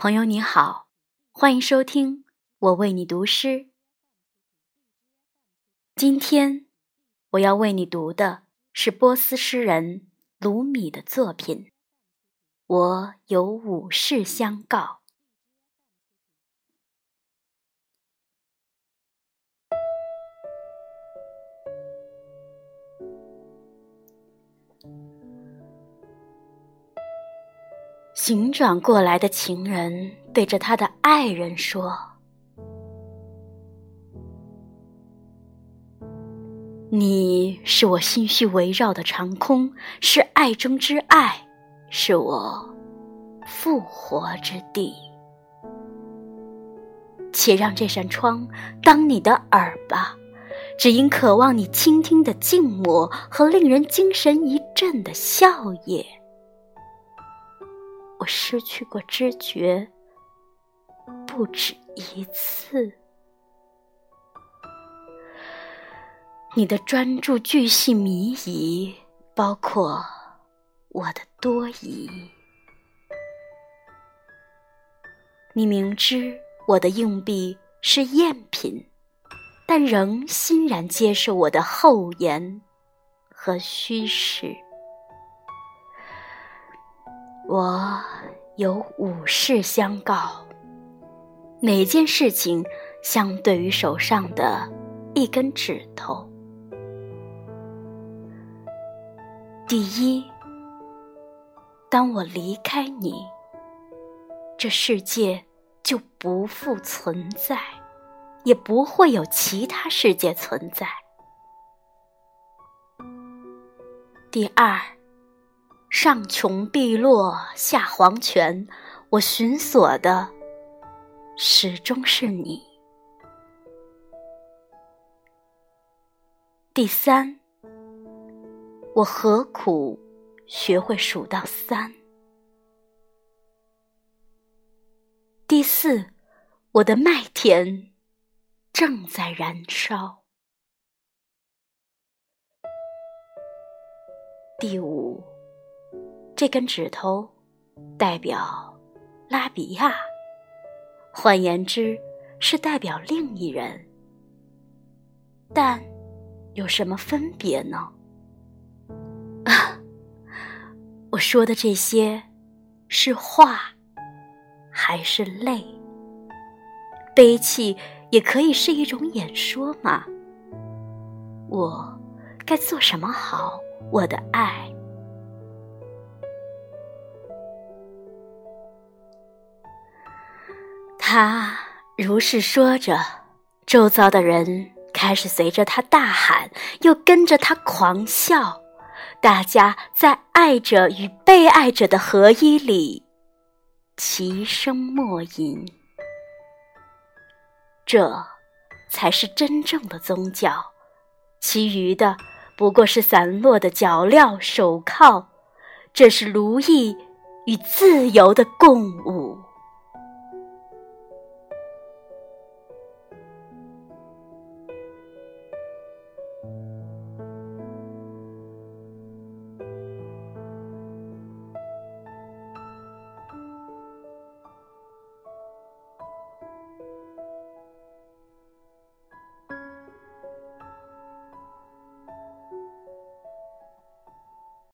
朋友你好，欢迎收听我为你读诗。今天我要为你读的是波斯诗人鲁米的作品《我有五事相告》。醒转过来的情人对着他的爱人说：“你是我心绪围绕的长空，是爱中之爱，是我复活之地。且让这扇窗当你的耳吧，只因渴望你倾听的静默和令人精神一振的笑靥。”失去过知觉，不止一次。你的专注巨细靡遗，包括我的多疑。你明知我的硬币是赝品，但仍欣然接受我的厚颜和虚实。我有五事相告，每件事情相对于手上的一根指头。第一，当我离开你，这世界就不复存在，也不会有其他世界存在。第二。上穷碧落下黄泉，我寻索的始终是你。第三，我何苦学会数到三？第四，我的麦田正在燃烧。第五。这根指头代表拉比亚，换言之，是代表另一人。但有什么分别呢？啊，我说的这些是话还是泪？悲泣也可以是一种演说嘛？我该做什么好，我的爱？他如是说着，周遭的人开始随着他大喊，又跟着他狂笑。大家在爱者与被爱者的合一里齐声默吟。这才是真正的宗教，其余的不过是散落的脚镣手铐。这是奴役与自由的共舞。